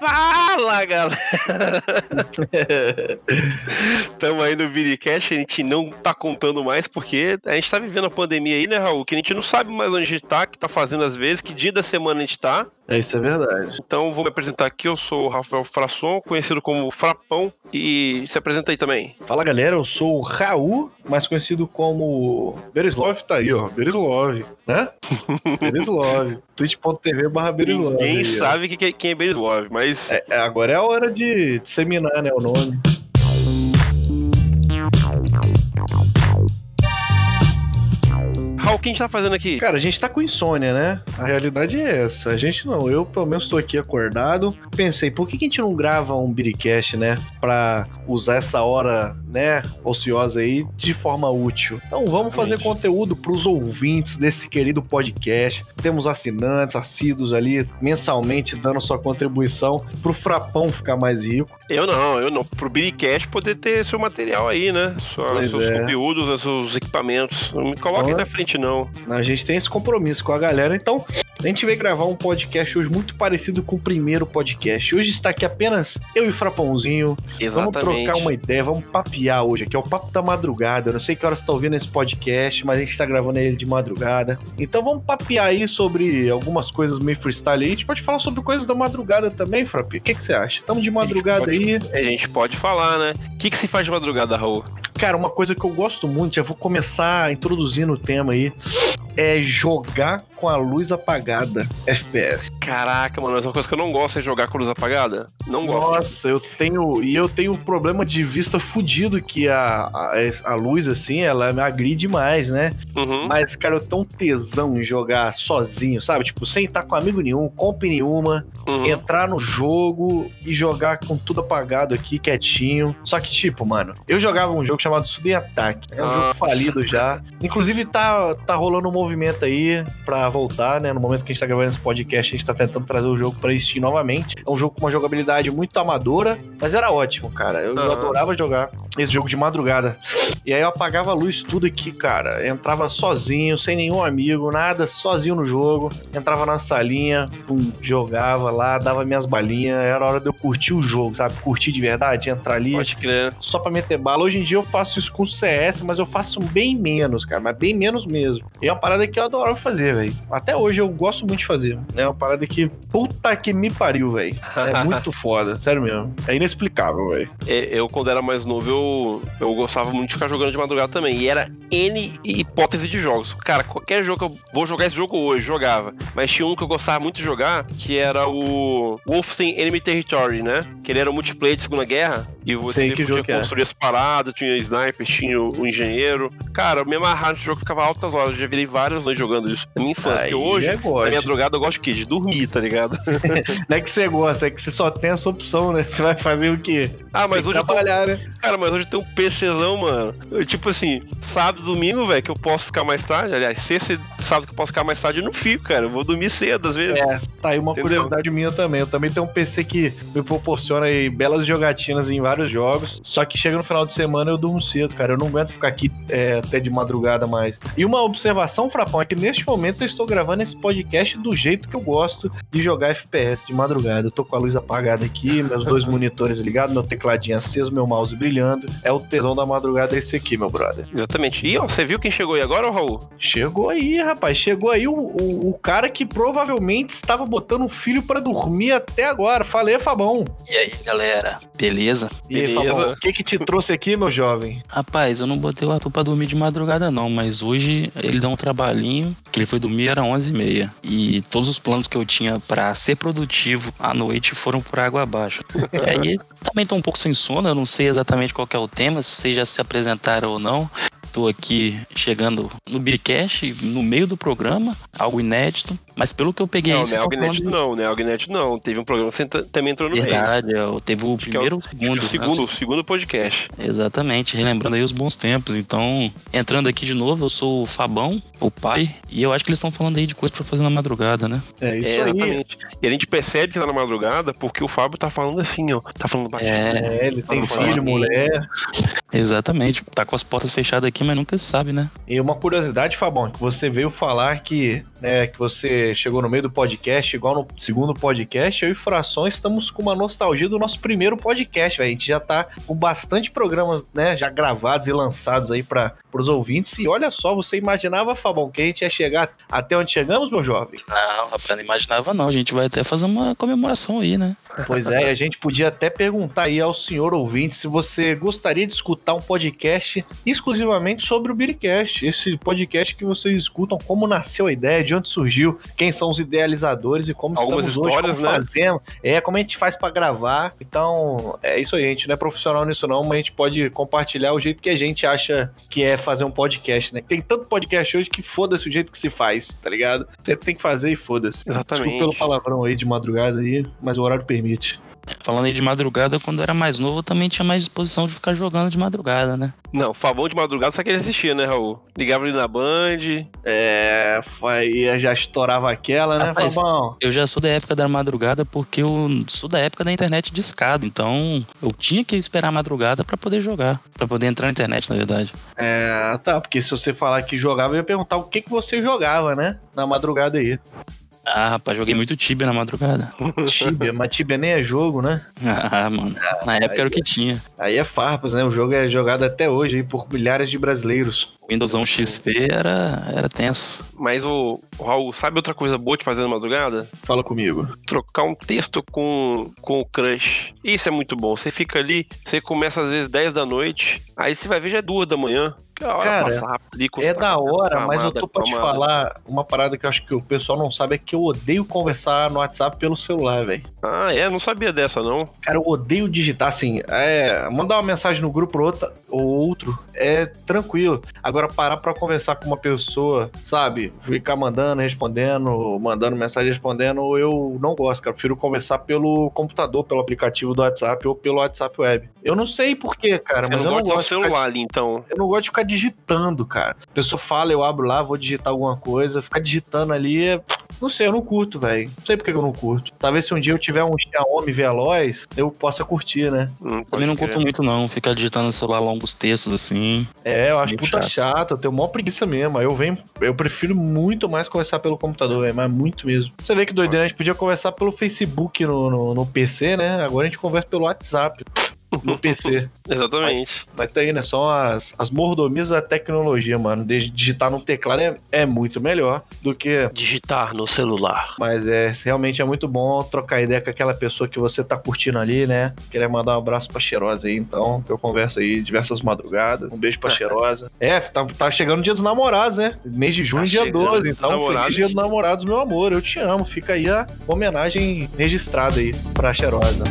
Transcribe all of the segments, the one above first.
Fala, galera! Tamo aí no Vidicast, a gente não tá contando mais porque a gente tá vivendo a pandemia aí, né, Raul? Que a gente não sabe mais onde a gente tá, que tá fazendo às vezes, que dia da semana a gente tá. É, isso é verdade. Então vou me apresentar aqui, eu sou o Rafael Frasson, conhecido como Frapão, e se apresenta aí também. Fala galera, eu sou o Raul, mais conhecido como Berislov, tá aí, ó. Berislov, né? Berislov. twitch.tv barra Berislov. Ninguém aí, sabe que- que- quem é Berislov, mas É, é, agora é a hora de disseminar, né, o nome. O que a gente tá fazendo aqui? Cara, a gente tá com insônia, né? A realidade é essa. A gente não, eu pelo menos tô aqui acordado. Pensei, por que que a gente não grava um Biricast, né? Pra usar essa hora, né, ociosa aí de forma útil. Então vamos fazer conteúdo pros ouvintes desse querido podcast. Temos assinantes, assíduos ali, mensalmente dando sua contribuição pro Frapão ficar mais rico. Eu não, eu não. Pro Biricast poder ter seu material aí, né? Sua- seus é. conteúdos, seus equipamentos. Não me coloque Então, na frente, não. A gente tem esse compromisso com a galera, então a gente veio gravar um podcast hoje muito parecido com o primeiro podcast. Hoje está aqui apenas eu e o Frapãozinho. Vamos Exatamente. trocar uma ideia, vamos papear hoje aqui. É o papo da madrugada. Eu não sei que hora você está ouvindo esse podcast, mas a gente está gravando ele de madrugada. Então vamos papear aí sobre algumas coisas meio freestyle aí. A gente pode falar sobre coisas da madrugada também, Frapi. O que, que você acha? Estamos de madrugada pode- aí. A gente pode falar, né? O que, que se faz de madrugada, Raul? Cara, uma coisa que eu gosto muito, já vou começar introduzindo o tema aí, é jogar com a luz apagada FPS. Caraca, mano, mas uma coisa que eu não gosto é jogar com luz apagada. Não gosto. Nossa, eu tenho. E eu tenho um problema de vista fudido que a, a, a luz, assim, ela me agride demais, né? Uhum. Mas, cara, eu tenho um tesão em jogar sozinho, sabe? Tipo, sem estar com amigo nenhum, comp nenhuma, uhum. entrar no jogo e jogar com tudo apagado aqui, quietinho. Só que, tipo, mano, eu jogava um jogo chamado Sudem Attack. É um Nossa. jogo falido já. Inclusive, tá, tá rolando um movimento aí pra voltar, né? No momento que a gente tá gravando esse podcast, a gente tá tentando trazer o jogo pra Steam novamente. É um jogo com uma jogabilidade muito amadora, mas era ótimo, cara. Eu, eu adorava jogar esse jogo de madrugada. E aí eu apagava a luz tudo aqui, cara. Entrava sozinho, sem nenhum amigo, nada, sozinho no jogo. Entrava na salinha, pum, jogava lá, dava minhas balinhas. Era hora de eu curtir o jogo, sabe? Curtir de verdade, entrar ali Pode crer. só pra meter bala. Hoje em dia eu faço isso com CS, mas eu faço bem menos, cara. Mas bem menos mesmo. E é uma parada que eu adoro fazer, velho. Até hoje eu gosto muito de fazer. É uma parada que, puta que me pariu, velho. É muito foda, sério mesmo. É inexplicável, velho. É, Eu, quando era mais novo, eu, eu gostava muito de ficar jogando de madrugada também. E era N hipótese de jogos. Cara, qualquer jogo que eu vou jogar esse jogo hoje, jogava. Mas tinha um que eu gostava muito de jogar, que era o Wolfenstein Enemy Territory, né? Que ele era um multiplayer de Segunda Guerra. E você Sei que podia é. construir as paradas, tinha sniper, tinha o, o engenheiro. Cara, eu me amarrava nesse jogo, ficava altas horas. Eu já virei várias noites jogando isso. Na minha infância. Aí Porque hoje, é na minha madrugada, eu gosto de quê? De dormir, tá ligado? Não é que você gosta, é que você só tem essa opção, né? Você vai fazer o quê? Ah, mas hoje eu tô trabalhar, né? Cara, mas hoje tem um PCzão, mano. Eu, tipo assim, sábado, domingo, velho, que eu posso ficar mais tarde. Aliás, sexta e sábado que eu posso ficar mais tarde, eu não fico, cara. Eu vou dormir cedo às vezes. É, tá aí uma Entendeu? curiosidade minha também. Eu também tenho um PC que me proporciona aí belas jogatinas em vários jogos. Só que chega no final de semana eu durmo cedo, cara. Eu não aguento ficar aqui é, até de madrugada mais. E uma observação, Frapão, é que neste momento eu estou gravando esse podcast do jeito que eu gosto de jogar FPS de madrugada. Eu tô com a luz apagada aqui, meus dois monitores ligados, meu tecladinho aceso, meu mouse brilhando. É o tesão da madrugada esse aqui, meu brother. Exatamente. E ó, você viu quem chegou aí agora, ô Raul? Chegou aí, rapaz. Chegou aí o, o, o cara que provavelmente estava botando o filho pra dormir até agora. Falei, Fabão. E aí, galera? Beleza? E aí, Beleza. Fabão, o que que te trouxe aqui, meu jovem? Rapaz, eu não botei o Arthur pra dormir de madrugada não, mas hoje ele dá um trabalhinho, que ele foi dormir era 11h30. E todos os planos que eu tinha pra ser produtivo à noite foram por água abaixo. E aí, também tô um pouco sem sono, eu não sei exatamente qual é o tema, se vocês já se apresentaram ou não. Tô aqui chegando no Biricast, no meio do programa, algo inédito, Mas pelo que eu peguei Não, aí, Neognet falando... não, Neognet não. Teve um programa que você também entrou no meio. Verdade, é, teve o Acho que é primeiro o- o segundo. o né? segundo, o segundo podcast. Exatamente, relembrando aí os bons tempos. Então, entrando aqui de novo, eu sou o Fabão, o pai, e eu acho que eles estão falando aí de coisa pra fazer na madrugada, né? É isso É, aí. exatamente. E a gente percebe que tá na madrugada porque o Fábio tá falando assim, ó. Tá falando baixinho. É, É, ele tem Vamos falar filho, aqui. mulher. exatamente. Tá com as portas fechadas aqui, mas nunca se sabe, né? E uma curiosidade, Fabão, que você veio falar que, né, que você chegou no meio do podcast, igual no segundo podcast, eu e Fração estamos com uma nostalgia do nosso primeiro podcast, velho. A gente já tá com bastante programas, né, já gravados e lançados aí para os ouvintes. E olha só, você imaginava, Fabão, que a gente ia chegar até onde chegamos, meu jovem? Não, rapaz, não imaginava não. A gente vai até fazer uma comemoração aí, né? Pois é, e a gente podia até perguntar aí ao senhor ouvinte se você gostaria de escutar um podcast exclusivamente sobre o Biricast. Esse podcast que vocês escutam, como nasceu a ideia, de onde surgiu, quem são os idealizadores e como Algumas estamos hoje, histórias, como né? fazemos, é, como a gente faz pra gravar. Então, é isso aí, a gente não é profissional nisso não, mas a gente pode compartilhar o jeito que a gente acha que é fazer um podcast, né? Tem tanto podcast hoje que foda-se o jeito que se faz, tá ligado? Você tem que fazer e foda-se. Exatamente. Desculpa pelo palavrão aí de madrugada aí, mas o horário permite. Falando aí de madrugada, quando eu era mais novo, eu também tinha mais disposição de ficar jogando de madrugada, né? Não, Fabão de madrugada só que ele assistia, né, Raul? Ligava ali na Band. É, aí já estourava aquela, né, Rapaz, Fabão? Eu já sou da época da madrugada porque eu sou da época da internet de escada, então eu tinha que esperar a madrugada pra poder jogar, pra poder entrar na internet, na verdade. É, tá, porque se você falar que jogava, eu ia perguntar o que, que você jogava, né? Na madrugada aí. Ah, rapaz, joguei muito Tibia na madrugada. Tibia, mas Tibia nem é jogo, né? Ah, mano. Na época era o que tinha. Aí é farpas, né? O jogo é jogado até hoje aí por milhares de brasileiros. Windowsão XP era, era tenso. Mas o, o Raul, sabe outra coisa boa de fazer na madrugada? Fala comigo. Trocar um texto com, com o crush. Isso é muito bom. Você fica ali, você começa às vezes 10 da noite, aí você vai ver já é 2 da manhã. Que a hora Cara, É da hora, mas eu tô pra te falar uma parada que eu acho que o pessoal não sabe é que eu odeio conversar no WhatsApp pelo celular, velho. Ah, é? Não sabia dessa, não. Cara, eu odeio digitar assim. É, mandar uma mensagem no grupo ou outra- ou outro é tranquilo. Agora, parar pra conversar com uma pessoa, sabe? Ficar mandando, respondendo, mandando mensagem, respondendo, eu não gosto, cara. Eu prefiro conversar pelo computador, pelo aplicativo do WhatsApp ou pelo WhatsApp Web. Eu não sei porquê, cara, Você mas não eu não gosta do gosto. de celular ali, então. eu não gosto de ficar digitando, cara. A pessoa fala, eu abro lá, vou digitar alguma coisa. Ficar digitando ali é. Não sei, eu não curto, velho. Não sei por que eu não curto. Talvez se um dia eu tiver um Xiaomi veloz, eu possa curtir, né? Hum, Também não crer. curto muito, não. Ficar digitando no celular longos textos assim. É, eu acho Muito puta chato. chato. eu tenho maior preguiça mesmo. Aí eu venho, eu prefiro muito mais conversar pelo computador, velho, mas muito mesmo. Você vê que doideira, a gente podia conversar pelo Facebook no, no, no PC, né? Agora a gente conversa pelo WhatsApp. No PC. Exatamente. Mas tá aí, né? São as, as mordomias da tecnologia, mano. Digitar no teclado é, é muito melhor do que Digitar no celular. Mas é realmente é muito bom trocar ideia com aquela pessoa que você tá curtindo ali, né? Queria mandar um abraço pra Cheirosa aí, então, que eu converso aí diversas madrugadas. Um beijo pra Cheirosa. É, tá, tá chegando o dia dos namorados, né? Mês de junho, Tá dia chegando 12. os Então, namorados. feliz dia dos namorados, meu amor. Eu te amo. Fica aí a homenagem registrada aí pra Cheirosa.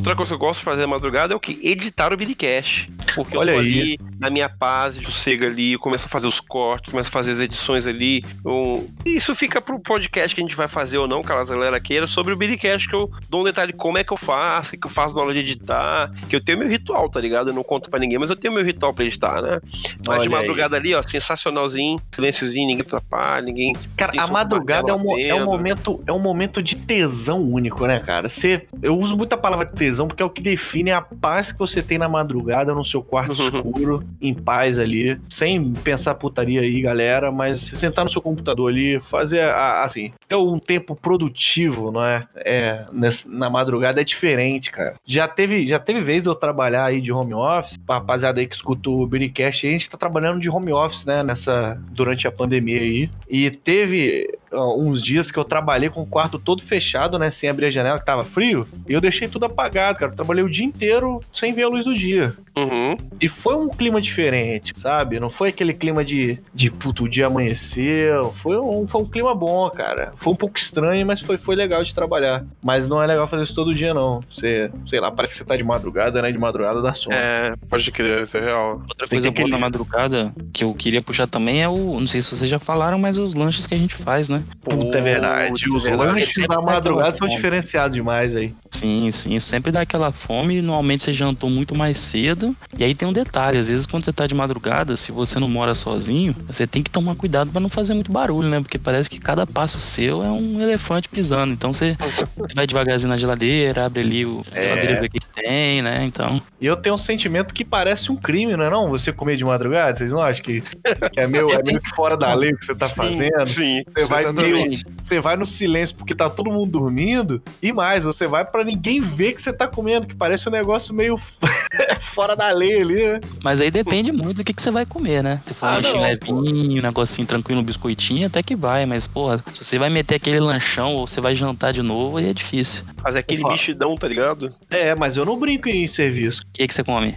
Outra coisa que eu gosto de fazer na madrugada é o que? Editar o Biricast. Porque Olha eu tô aí. ali, na minha paz, sossego ali, eu começo a fazer os cortes, começo a fazer as edições ali. eu- Isso fica pro podcast que a gente vai fazer ou não, caso a galera queira, sobre o Biricast, que eu dou um detalhe de como é que eu faço, o que eu faço na hora de editar, que eu tenho meu ritual, tá ligado? Eu não conto pra ninguém, mas eu tenho meu ritual pra editar, né? Mas Olha de aí. madrugada ali, ó, sensacionalzinho, silenciozinho, ninguém atrapalha, ninguém... Cara, a madrugada é um, é um momento é um momento de tesão único, né, cara? Você, eu uso muito a palavra tesão porque é o que define a paz que você tem na madrugada no seu quarto escuro, em paz ali, sem pensar putaria aí, galera, mas se sentar no seu computador ali, fazer a- assim, ter um tempo produtivo, não é? É, nessa- na madrugada é diferente, cara. Já teve, já teve vez de eu trabalhar aí de home office, pra rapaziada aí que escuta o Biricast, a gente tá trabalhando de home office, né, nessa durante a pandemia aí. E teve uns dias que eu trabalhei com o quarto todo fechado, né? Sem abrir a janela, que tava frio. E eu deixei tudo apagado, cara. Eu trabalhei o dia inteiro sem ver a luz do dia. Uhum. E foi um clima diferente, sabe? Não foi aquele clima de, de puto, o dia amanheceu. Foi um, foi um clima bom, cara. Foi um pouco estranho, mas foi, foi legal de trabalhar. Mas não é legal fazer isso todo dia, não. Você, sei lá, parece que você tá de madrugada, né? De madrugada dá sono. É, pode crer, isso é real. Outra Tem coisa que boa na madrugada que eu queria puxar também é o. Não sei se vocês já falaram, mas os lanches que a gente faz, né? Puta, é verdade. Os é verdade. lanches da madrugada são fome. diferenciados demais, velho. Sim, sim. Sempre dá aquela fome. Normalmente você jantou muito mais cedo. E aí tem um detalhe: às vezes quando você tá de madrugada, se você não mora sozinho, você tem que tomar cuidado pra não fazer muito barulho, né? Porque parece que cada passo seu é um elefante pisando. Então você, vai devagarzinho na geladeira, abre ali o É. geladeira, que, que tem, né? Então. E eu tenho um sentimento que parece um crime, não é não? Você comer de madrugada, vocês não acham que, que é, meio, é meio que fora da lei o que você tá Sim, fazendo? Sim, Você vai exatamente. você vai no silêncio porque tá todo mundo dormindo e mais, você vai pra ninguém ver que você tá comendo, que parece um negócio meio fora da lei ali, né? Mas aí depende muito do que, que você vai comer, né? Se for Ah, um levinho, um negocinho tranquilo, um biscoitinho, até que vai. Mas, porra, se você vai meter aquele lanchão ou você vai jantar de novo, aí é difícil. Fazer aquele mexidão, tá ligado? É, mas eu não brinco em serviço. O que, que você come?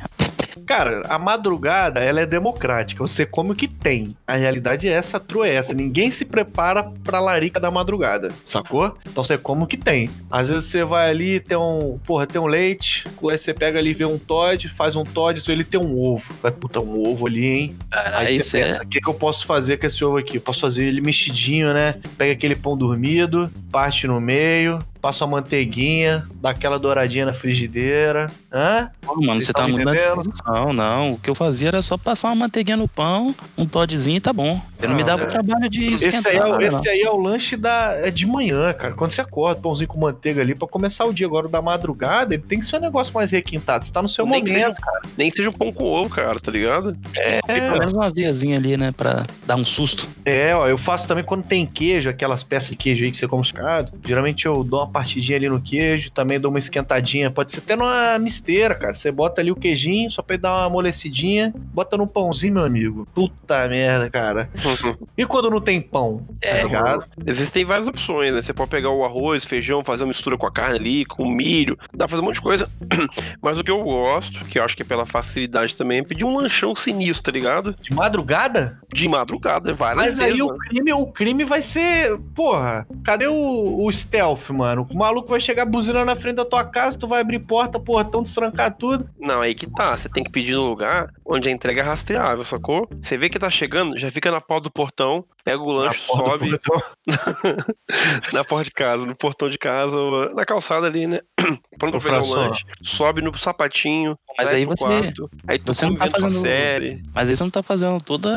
Cara, a madrugada, ela é democrática. Você come o que tem. A realidade é essa, a true é essa. Ninguém se prepara pra larica da madrugada, sacou? Então você come o que tem. Às vezes você vai ali, tem um, porra, tem um leite, aí você pega ali, vê um Todd, faz um Todd, se ele tem um ovo. Vai, puta, um ovo ali, hein? Cara, Aí aí você você pensa, o que, que eu posso fazer com esse ovo aqui? Eu posso fazer ele mexidinho, né? Pega aquele pão dormido, parte no meio, passa uma manteiguinha, dá aquela douradinha na frigideira. Hã? Pô, mano, você tão tá na entendendo? disposição. Não, o que eu fazia era só passar uma manteiguinha no pão, um todzinho e tá bom. Eu não me Ah, dava é. o trabalho de Esse esquentar. aí, é, o- não. esse aí é o lanche da, é de manhã, cara. Quando você acorda, pãozinho com manteiga ali pra começar o dia. Agora, o da madrugada, ele tem que ser um negócio mais requintado. Você tá no seu Nem que, seja, momento. um- nem que seja um pão com ovo, cara, tá ligado? É, Pelo menos uma veiazinha ali, né? Pra dar um susto. é, ó, eu faço também quando tem queijo, aquelas peças de queijo aí que você come supermercado. Geralmente eu dou uma partidinha ali no queijo, também dou uma esquentadinha. Pode ser até numa misteira, cara. Você bota ali o queijinho, só pra ele dar uma amolecidinha, bota no pãozinho, meu amigo. Puta merda, cara. E quando não tem pão? É, tá ligado? Existem várias opções, né? Você pode pegar o arroz, feijão, fazer uma mistura com a carne ali, com o milho, dá pra fazer um monte de coisa. Mas o que eu gosto, que eu acho que é pela facilidade também, é pedir um lanchão sinistro, tá ligado? De madrugada? De madrugada, várias Mas vezes. aí o mano. crime, o crime vai ser. Porra, cadê o, o stealth, mano? O maluco vai chegar buzinando na frente da tua casa, tu vai abrir porta, portão, destrancar tudo. Não, aí que tá. Você tem que pedir no lugar onde a entrega é rastreável, sacou? Você vê que tá chegando, já fica na porta do portão, pega o lanche, sobe na porta de casa, no portão de casa, na calçada ali, né? Pronto pra pegar o lanche, sobe no sapatinho, Mas aí você- quarto, aí tu você não tá fazendo- série. Mas aí você não tá fazendo todo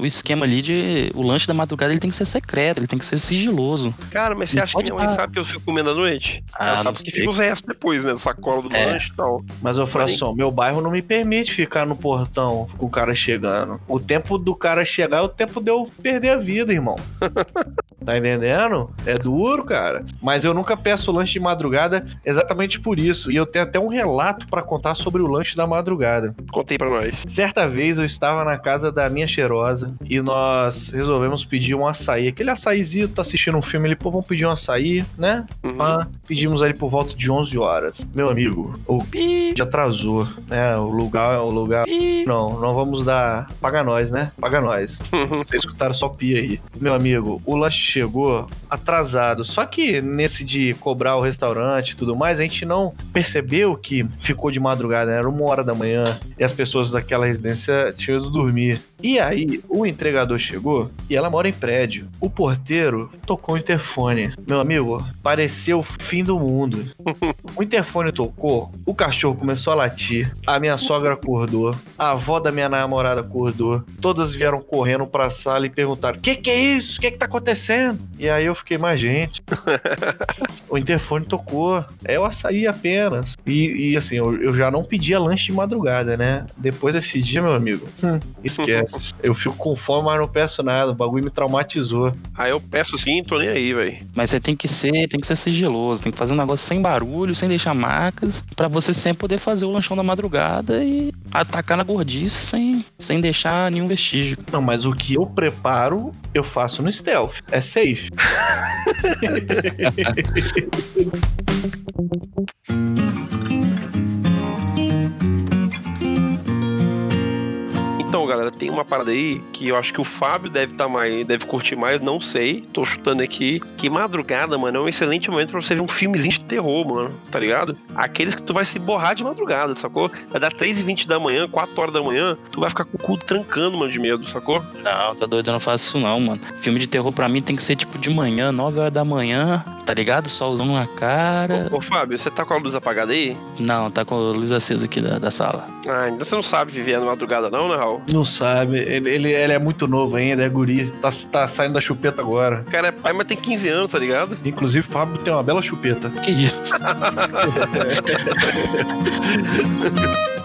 o esquema ali de. O lanche da madrugada ele tem que ser secreto, ele tem que ser sigiloso. Cara, mas você acha que minha mãe sabe que eu fico comendo à noite? Ah, Ela sabe que fica os restos depois, né? Sacola do É. lanche e tal. Mas, ô Fração, meu bairro não me permite ficar no portão com o cara chegando. O tempo do cara chegar é o tempo de eu perder a vida, irmão. Tá entendendo? É duro, cara. Mas eu nunca peço lanche de madrugada exatamente por isso. E eu tenho até um relato pra contar sobre o lanche da madrugada. Contei pra nós. Certa vez eu estava na casa da minha cheirosa e nós resolvemos pedir um açaí. Aquele açaízinho, tá assistindo um filme ali, pô, vamos pedir um açaí, né? Uhum. Pá, pedimos ali por volta de 11 horas. Meu amigo, o Pi, já atrasou, né? O lugar, o lugar. pi. Não, não vamos dar. Paga nós, né? Paga nós. Vocês escutaram só pia aí. Meu amigo, o lanche chegou atrasado. Só que nesse de cobrar o restaurante e tudo mais, a gente não percebeu que ficou de madrugada, né? Era uma hora da manhã e as pessoas daquela residência tinham ido dormir. E aí, o entregador chegou e ela mora em prédio. O porteiro tocou o interfone. Meu amigo, pareceu o fim do mundo. O interfone tocou, o cachorro começou a latir, a minha sogra acordou, a avó da minha namorada acordou, todas vieram correndo pra sala e perguntaram: Que que é isso? O que que tá acontecendo? E aí eu fiquei, mas gente, o interfone tocou, é o açaí apenas. E, e, assim, eu, eu já não pedia lanche de madrugada, né? Depois desse dia, meu amigo, hum, esquece. Eu fico com fome, mas não peço nada, o bagulho me traumatizou. Aí eu peço sim, tô nem aí, velho. Mas você tem que ser, tem que ser sigiloso, tem que fazer um negócio sem barulho, sem deixar marcas, pra você sempre poder fazer o lanchão da madrugada e atacar na gordice sem, sem deixar nenhum vestígio. Não, mas o que eu preparo, eu faço no stealth. É safe. galera, tem uma parada aí que eu acho que o Fábio deve estar mais, deve curtir mais, não sei, tô chutando aqui. Que madrugada, mano, é um excelente momento pra você ver um filmezinho de terror, mano, tá ligado? Aqueles que tu vai se borrar de madrugada, sacou? Vai dar 3h20 da manhã, 4 horas da manhã, tu vai ficar com o cu trancando, mano, de medo, sacou? Não, tá doido, eu não faço isso não, mano. Filme de terror pra mim tem que ser tipo de manhã, 9 horas da manhã, tá ligado? Solzão na cara. Ô, ô, Fábio, você tá com a luz apagada aí? Não, tá com a luz acesa aqui da, da sala. Ah, ainda você não sabe viver na madrugada, não, né, Raul? Não sabe, ele, ele, ele é muito novo ainda, é guri. Tá, tá saindo da chupeta agora. O cara é pai, mas tem 15 anos, tá ligado? Inclusive, o Fábio tem uma bela chupeta. Que isso?